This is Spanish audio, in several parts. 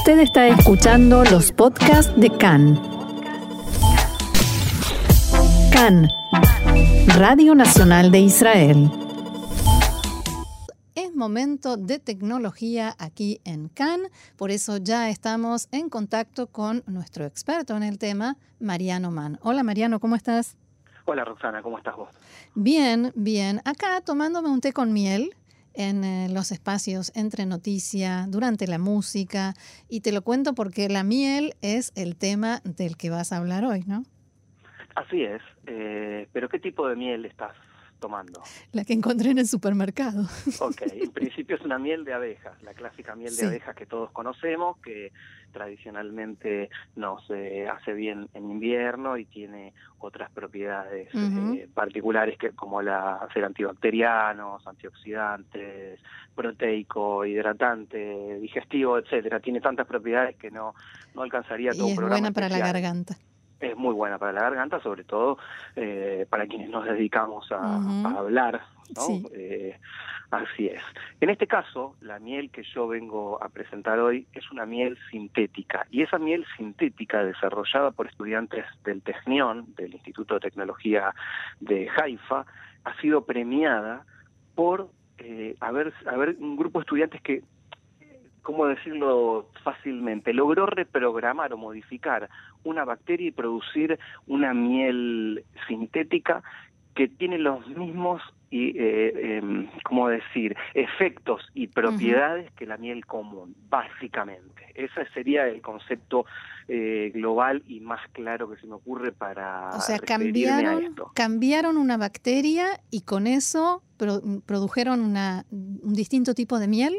Usted está escuchando los podcasts de CAN. CAN, Radio Nacional de Israel. Es momento de tecnología aquí en CAN, por eso ya estamos en contacto con nuestro experto en el tema, Mariano Mann. Hola Mariano, ¿cómo estás? Hola Roxana, ¿cómo estás vos? Bien, bien. Acá tomándome un té con miel en eh, los espacios entre noticia, durante la música, y te lo cuento porque la miel es el tema del que vas a hablar hoy, ¿no? Así es, eh, pero ¿qué tipo de miel estás tomando? La que encontré en el supermercado. Ok, en principio es una miel de abejas, la clásica miel de abejas que todos conocemos, que tradicionalmente nos eh, hace bien en invierno y tiene otras propiedades eh, particulares que como la ser antibacterianos, antioxidantes, proteico, hidratante, digestivo, etcétera. Tiene tantas propiedades que no, no alcanzaría todo y un programa. Es buena para la garganta muy buena para la garganta, sobre todo eh, para quienes nos dedicamos a, hablar, ¿no? Eh, así es. En este caso, la miel que yo vengo a presentar hoy es una miel sintética, y esa miel sintética desarrollada por estudiantes del Technion, del Instituto de Tecnología de Haifa, ha sido premiada por eh, haber, haber un grupo de estudiantes que ¿cómo decirlo fácilmente? Logró reprogramar o modificar una bacteria y producir una miel sintética que tiene los mismos y eh, em, cómo decir efectos y propiedades que la miel común básicamente. Ese sería el concepto eh, global y más claro que se me ocurre para o sea cambiaron cambiaron una bacteria y con eso produjeron una, un distinto tipo de miel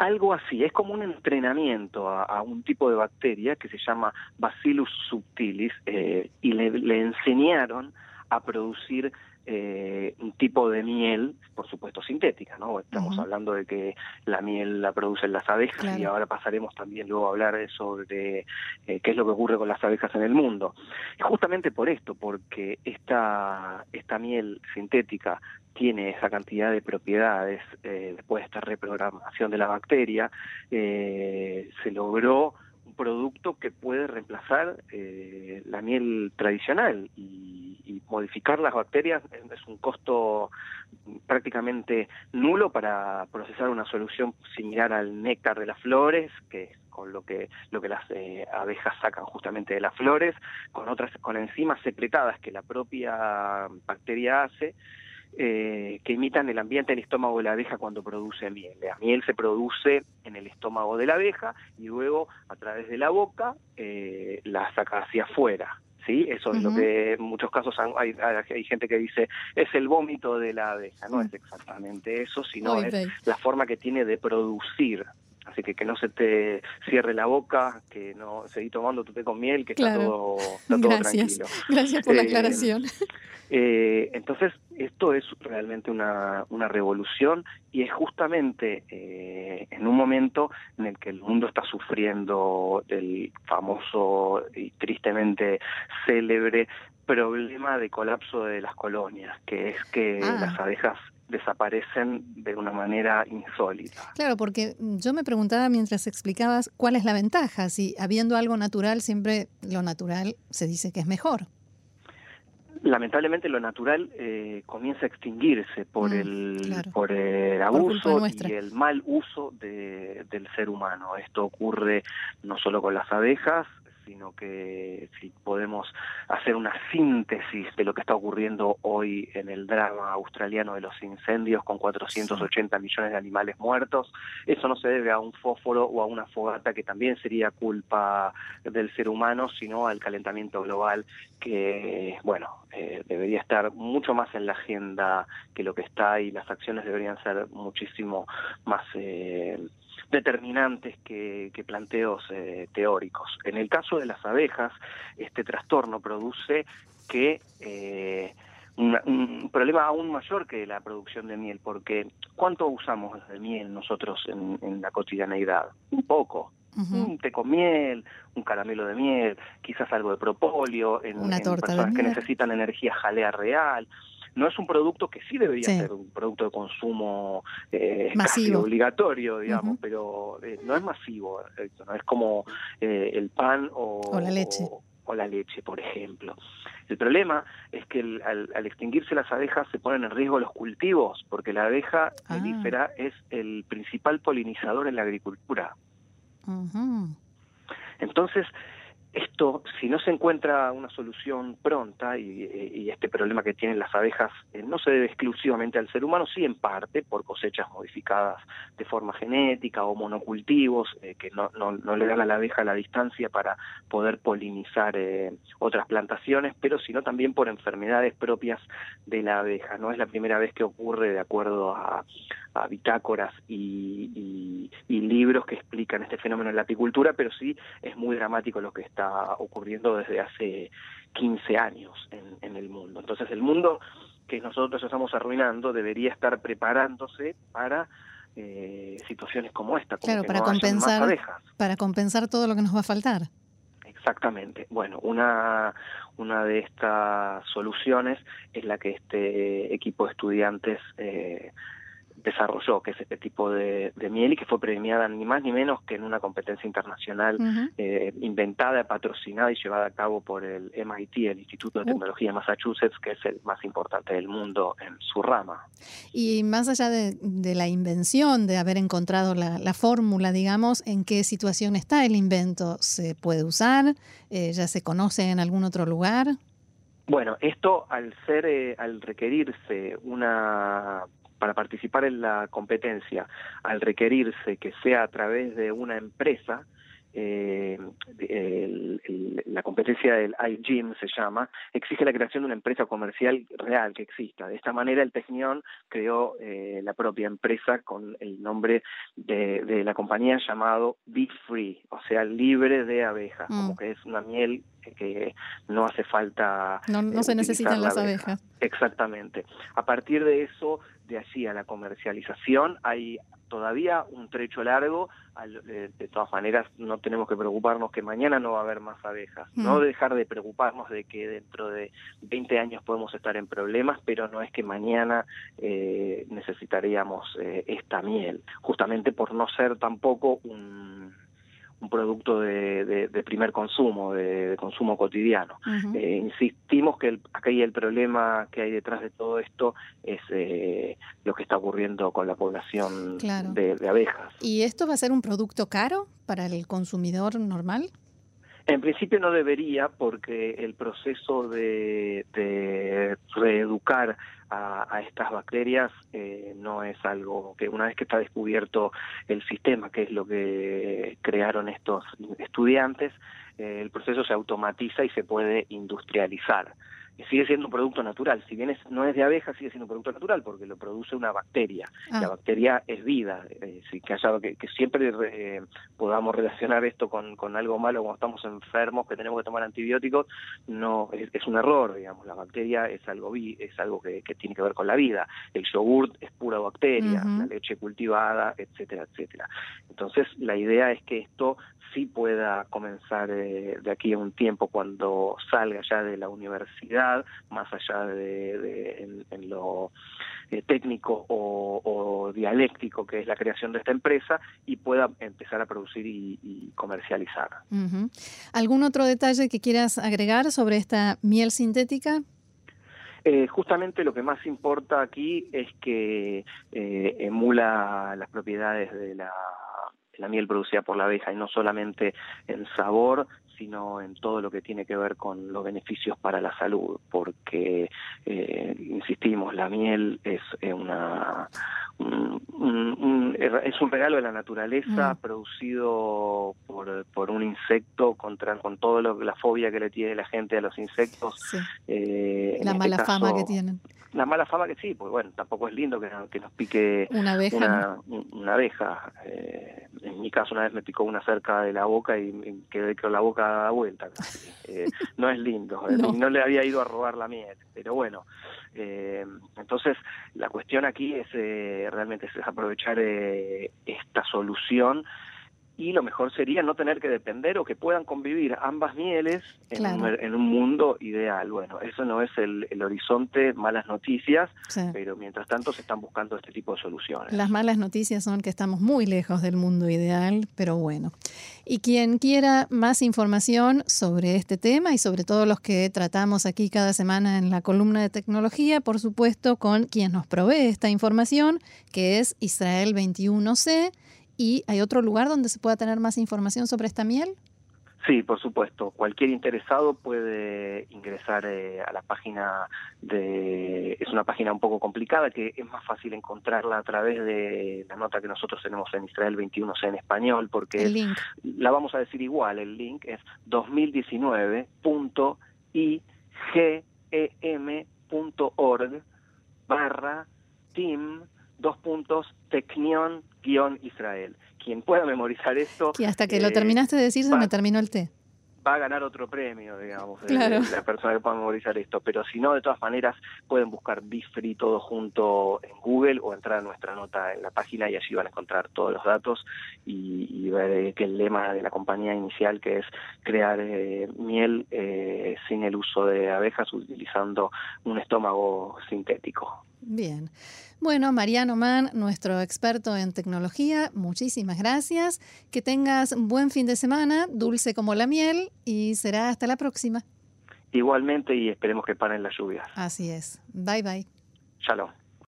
algo así, es como un entrenamiento a, un tipo de bacteria que se llama Bacillus subtilis eh, y le, enseñaron a producir eh, un tipo de miel, por supuesto sintética, ¿no? Estamos hablando de que la miel la producen las abejas y ahora pasaremos también luego a hablar sobre eh, qué es lo que ocurre con las abejas en el mundo. Y justamente por esto, porque esta, esta miel sintética tiene esa cantidad de propiedades eh, después de esta reprogramación de la bacteria, se logró un producto que puede reemplazar eh, la miel tradicional y, y, modificar las bacterias es un costo prácticamente nulo para procesar una solución similar al néctar de las flores, que es con lo que lo que las eh, abejas sacan justamente de las flores, con otras con enzimas secretadas que la propia bacteria hace eh, que imitan el ambiente del estómago de la abeja cuando produce miel. La miel se produce en el estómago de la abeja y luego a través de la boca eh, la saca hacia afuera. ¿sí? Eso es lo que en muchos casos hay, hay, gente que dice es el vómito de la abeja. No es exactamente eso, sino es la forma que tiene de producir Así que que no se te cierre la boca, que no seguí tomando tu té con miel, que está todo, Gracias. tranquilo. Gracias por la eh, aclaración. Eh, entonces, esto es realmente una, una revolución y es justamente eh, en un momento en el que el mundo está sufriendo el famoso y tristemente célebre problema de colapso de las colonias, que es que ah. las abejas desaparecen de una manera insólita. Claro, porque yo me preguntaba mientras explicabas cuál es la ventaja, si habiendo algo natural, siempre lo natural se dice que es mejor. Lamentablemente lo natural eh, comienza a extinguirse por, mm, el, por el abuso y el mal uso de, del ser humano. Esto ocurre no solo con las abejas, sino que si podemos hacer una síntesis de lo que está ocurriendo hoy en el drama australiano de los incendios con 480 millones de animales muertos, eso no se debe a un fósforo o a una fogata que también sería culpa del ser humano, sino al calentamiento global que, bueno, eh, debería estar mucho más en la agenda que lo que está y las acciones deberían ser muchísimo más eh, determinantes que, planteos eh, teóricos. En el caso de las abejas, este trastorno produce que eh, un, problema aún mayor que la producción de miel, porque ¿cuánto usamos de miel nosotros en, la cotidianeidad? Un poco. Un té con miel, un caramelo de miel, quizás algo de propóleo, en, Una torta personas que necesitan energía jalea real no es un producto que sí debería ser un producto de consumo eh, casi obligatorio, digamos, pero eh, no es masivo, no es como eh, el pan o, la leche. O, la leche, por ejemplo. El problema es que al, extinguirse las abejas se ponen en riesgo los cultivos, porque la abeja ah. melífera es el principal polinizador en la agricultura. Entonces, esto, si no se encuentra una solución pronta y, este problema que tienen las abejas eh, no se debe exclusivamente al ser humano, sí en parte por cosechas modificadas de forma genética o monocultivos eh, que no, le dan a la abeja la distancia para poder polinizar eh, otras plantaciones, pero sino también por enfermedades propias de la abeja. No es la primera vez que ocurre de acuerdo a, bitácoras y, y libros que explican este fenómeno en la apicultura, pero sí es muy dramático lo que está ocurriendo desde hace 15 años en, el mundo. Entonces el mundo que nosotros estamos arruinando debería estar preparándose para eh, situaciones como esta. claro, para compensar, para compensar todo lo que nos va a faltar. Exactamente. Bueno, una, una de estas soluciones es la que este equipo de estudiantes eh, desarrolló, que es este tipo de, miel y que fue premiada ni más ni menos que en una competencia internacional eh, inventada, patrocinada y llevada a cabo por el MIT, el Instituto de Tecnología de Massachusetts, que es el más importante del mundo en su rama. Y más allá de, la invención, de haber encontrado la, fórmula, digamos, ¿en qué situación está el invento? ¿Se puede usar? Eh, ¿Ya se conoce en algún otro lugar? Bueno, esto al ser, eh, al requerirse una para participar en la competencia, al requerirse que sea a través de una empresa, eh, la competencia del iGym se llama, exige la creación de una empresa comercial real que exista. De esta manera el Technion creó eh, la propia empresa con el nombre de, la compañía llamado Be Free, o sea, libre de abejas, como mm. que es una miel que no hace falta. No, no se necesitan las abejas. Exactamente. A partir de eso, de allí a la comercialización, hay todavía un trecho largo. De, todas maneras, no tenemos que preocuparnos que mañana no va a haber más abejas. Mm. No dejar de preocuparnos de que dentro de 20 años podemos estar en problemas, pero no es que mañana eh, necesitaríamos eh, esta miel, justamente por no ser tampoco un un producto de, primer consumo, de, consumo cotidiano. Eh, insistimos que el, hay el problema que hay detrás de todo esto es eh, lo que está ocurriendo con la población de, abejas. ¿Y esto va a ser un producto caro para el consumidor normal? En principio no debería porque el proceso de, reeducar a, estas bacterias eh, no es algo que una vez que está descubierto el sistema, que es lo que crearon estos estudiantes, eh, el proceso se automatiza y se puede industrializar sigue siendo un producto natural. Si bien no es de abeja, sigue siendo un producto natural porque lo produce una bacteria. La ah. bacteria es vida. Eh, que, haya, que, siempre eh, podamos relacionar esto con, con, algo malo cuando estamos enfermos, que tenemos que tomar antibióticos, no es, un error, digamos. La bacteria es algo, es algo que, tiene que ver con la vida. El yogurt es pura bacteria, la leche cultivada, etcétera, etcétera. Entonces, la idea es que esto sí pueda comenzar eh, de aquí a un tiempo cuando salga ya de la universidad, más allá de, en, lo eh, técnico o, dialéctico que es la creación de esta empresa y pueda empezar a producir y, comercializar. ¿Algún otro detalle que quieras agregar sobre esta miel sintética? Eh, justamente lo que más importa aquí es que emula las propiedades de la la miel producida por la abeja y no solamente en sabor, sino en todo lo que tiene que ver con los beneficios para la salud, porque, eh, insistimos, la miel es eh, una es un regalo de la naturaleza mm. producido por, por un insecto contra con todo lo la fobia que le tiene la gente a los insectos. Eh, la mala este fama que tienen la mala fama que sí, pues bueno, tampoco es lindo que, que nos pique una abeja. Una, abeja. Eh, en mi caso una vez me picó una cerca de la boca y quedé con la boca dada vuelta. Eh, no es lindo, no. no. le había ido a robar la miel, pero bueno. Eh, entonces, la cuestión aquí es realmente es aprovechar esta solución y lo mejor sería no tener que depender o que puedan convivir ambas mieles en, un, mundo ideal. Bueno, eso no es el, horizonte, malas noticias, pero mientras tanto se están buscando este tipo de soluciones. Las malas noticias son que estamos muy lejos del mundo ideal, pero bueno. Y quien quiera más información sobre este tema y sobre todo los que tratamos aquí cada semana en la columna de tecnología, por supuesto, con quien nos provee esta información, que es Israel 21C ¿Y hay otro lugar donde se pueda tener más información sobre esta miel? Sí, por supuesto. Cualquier interesado puede ingresar eh, a la página de... Es una página un poco complicada que es más fácil encontrarla a través de la nota que nosotros tenemos en Israel 21C en español, porque la vamos a decir igual. El link es 2019.igem.org barra team dos puntos Tecnion guion Israel. Quien pueda memorizar esto... Y hasta que lo eh, terminaste de decir se me terminó el té va a ganar otro premio, digamos, la persona que pueda memorizar esto. Pero si no, de todas maneras, pueden buscar Bifree todo junto en Google o entrar a nuestra nota en la página y allí van a encontrar todos los datos y, ver eh, que el lema de la compañía inicial, que es crear eh, miel sin el uso de abejas utilizando un estómago sintético. Bien. Bueno, Mariano Mann, nuestro experto en tecnología, muchísimas gracias. Que tengas un buen fin de semana, dulce como la miel, y será hasta la próxima. Igualmente, y esperemos que paren las lluvias. Así es. Bye bye. Shalom.